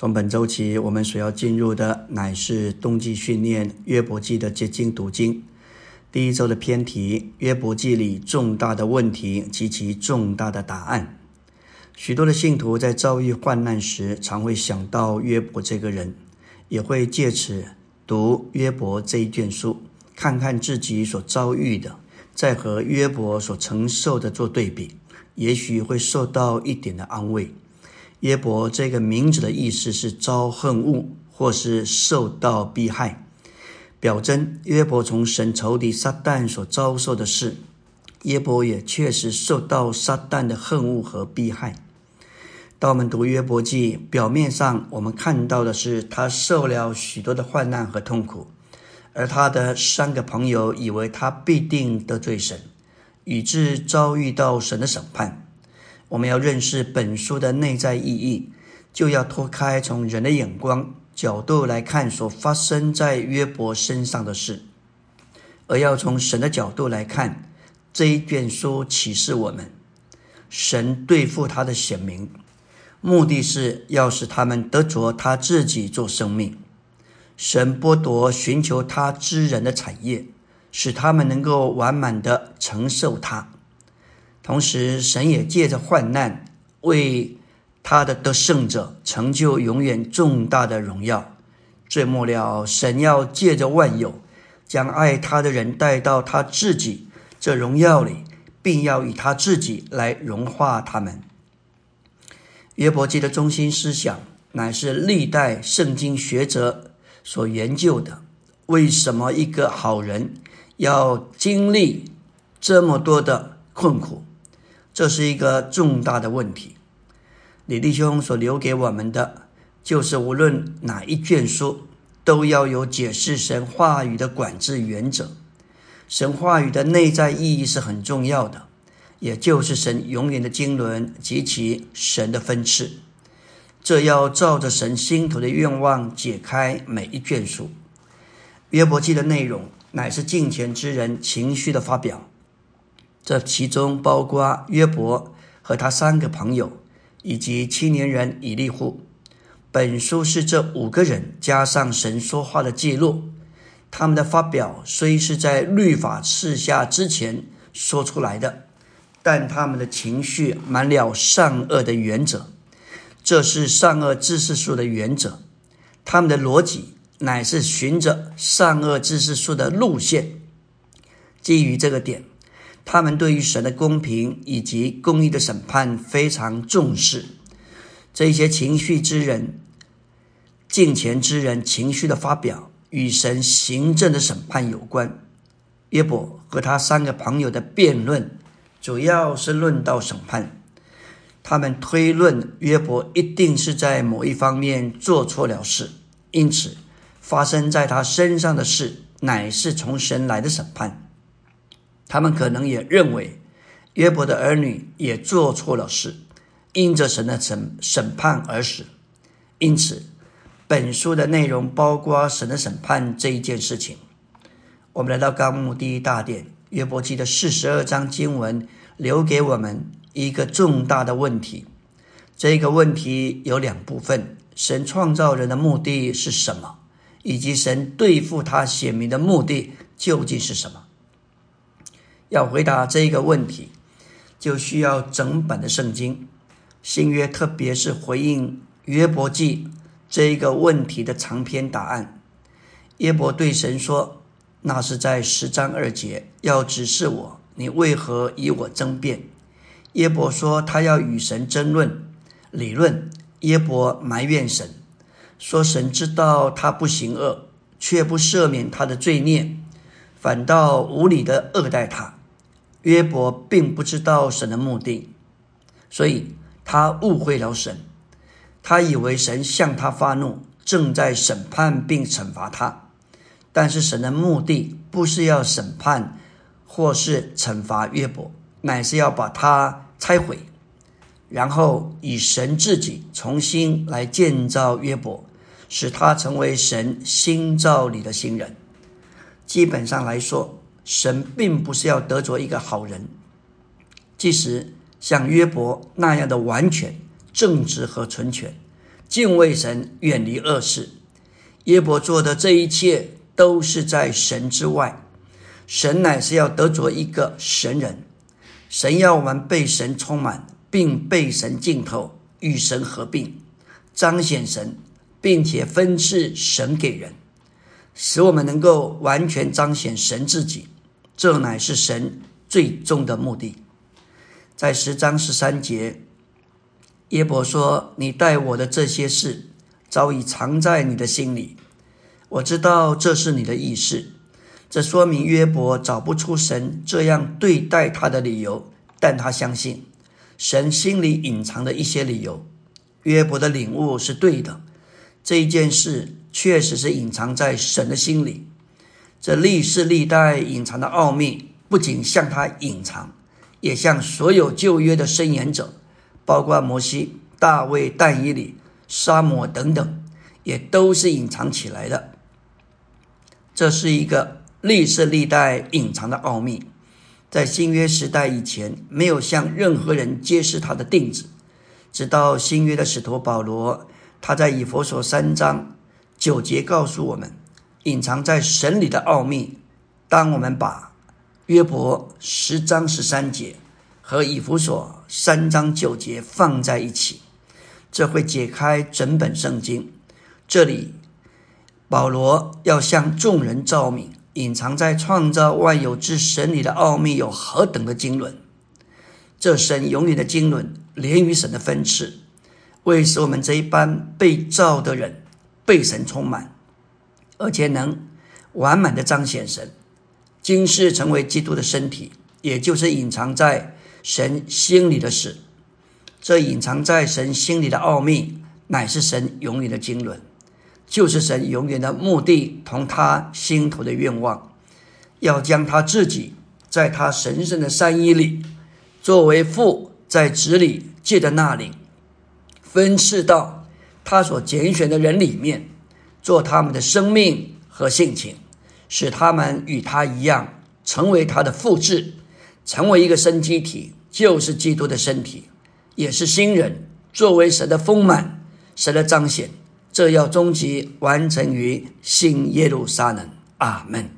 从本周起，我们所要进入的乃是冬季训练约伯记的结晶读经。第一周的偏题：约伯记里重大的问题及其重大的答案。许多的信徒在遭遇患难时，常会想到约伯这个人，也会借此读约伯这一卷书，看看自己所遭遇的，再和约伯所承受的做对比，也许会受到一点的安慰。约伯这个名字的意思是遭恨恶，或是受到逼害，表征约伯从神仇敌撒旦所遭受的事。约伯也确实受到撒旦的恨恶和逼害。当我们读约伯记，表面上我们看到的是他受了许多的患难和痛苦，而他的三个朋友以为他必定得罪神，以致遭遇到神的审判。我们要认识本书的内在意义，就要脱开从人的眼光角度来看所发生在约伯身上的事，而要从神的角度来看这一卷书启示我们，神对付他的显明，目的是要使他们得着他自己做生命。神剥夺寻求他之人的产业，使他们能够完满的承受他。同时，神也借着患难为他的得胜者成就永远重大的荣耀。最末了，神要借着万有，将爱他的人带到他自己这荣耀里，并要以他自己来融化他们。约伯记的中心思想乃是历代圣经学者所研究的：为什么一个好人要经历这么多的困苦？这是一个重大的问题。李弟兄所留给我们的，就是无论哪一卷书，都要有解释神话语的管制原则。神话语的内在意义是很重要的，也就是神永远的经纶及其神的分赐。这要照着神心头的愿望解开每一卷书。约伯记的内容乃是敬虔之人情绪的发表。这其中包括约伯和他三个朋友，以及青年人以利户。本书是这五个人加上神说话的记录。他们的发表虽是在律法赐下之前说出来的，但他们的情绪满了善恶的原则。这是善恶知识树的原则。他们的逻辑乃是循着善恶知识树的路线。基于这个点。他们对于神的公平以及公义的审判非常重视。这些情绪之人、敬虔之人情绪的发表，与神行政的审判有关。约伯和他三个朋友的辩论，主要是论到审判。他们推论约伯一定是在某一方面做错了事，因此发生在他身上的事，乃是从神来的审判。他们可能也认为约伯的儿女也做错了事，因着神的审审判而死。因此，本书的内容包括神的审判这一件事情。我们来到纲目第一大殿，约伯记的四十二章经文留给我们一个重大的问题。这个问题有两部分：神创造人的目的是什么，以及神对付他显明的目的究竟是什么。要回答这一个问题，就需要整本的圣经新约，特别是回应约伯记这一个问题的长篇答案。约伯对神说：“那是在十章二节，要指示我，你为何与我争辩？”约伯说他要与神争论理论。约伯埋怨神，说神知道他不行恶，却不赦免他的罪孽，反倒无理的恶待他。约伯并不知道神的目的，所以他误会了神。他以为神向他发怒，正在审判并惩罚他。但是神的目的不是要审判或是惩罚约伯，乃是要把他拆毁，然后以神自己重新来建造约伯，使他成为神新造里的新人。基本上来说。神并不是要得着一个好人，即使像约伯那样的完全正直和纯全，敬畏神，远离恶事。耶伯做的这一切都是在神之外，神乃是要得着一个神人，神要我们被神充满，并被神浸透，与神合并，彰显神，并且分赐神给人，使我们能够完全彰显神自己。这乃是神最终的目的。在十章十三节，耶伯说：“你待我的这些事。”早已藏在你的心里，我知道这是你的意思。这说明约伯找不出神这样对待他的理由，但他相信神心里隐藏的一些理由。约伯的领悟是对的，这一件事确实是隐藏在神的心里。这历世历代隐藏的奥秘，不仅向他隐藏，也向所有旧约的申言者，包括摩西、大卫、但以理。沙漠等等，也都是隐藏起来的。这是一个历世历代隐藏的奥秘，在新约时代以前，没有向任何人揭示它的定旨。直到新约的使徒保罗，他在以佛所三章九节告诉我们，隐藏在神里的奥秘。当我们把约伯十章十三节和以弗所三章九节放在一起。这会解开整本圣经。这里，保罗要向众人照明，隐藏在创造万有之神里的奥秘有何等的经纶。这神永远的经纶，连于神的分赐，为使我们这一般被造的人被神充满，而且能完满的彰显神。今世成为基督的身体，也就是隐藏在神心里的事。这隐藏在神心里的奥秘，乃是神永远的经纶，就是神永远的目的同他心头的愿望，要将他自己在他神圣的三一里，作为父在子里借的那灵，分赐到他所拣选的人里面，做他们的生命和性情，使他们与他一样，成为他的复制，成为一个生机体，就是基督的身体。也是新人，作为神的丰满，神的彰显，这要终极完成于新耶路撒冷。阿门。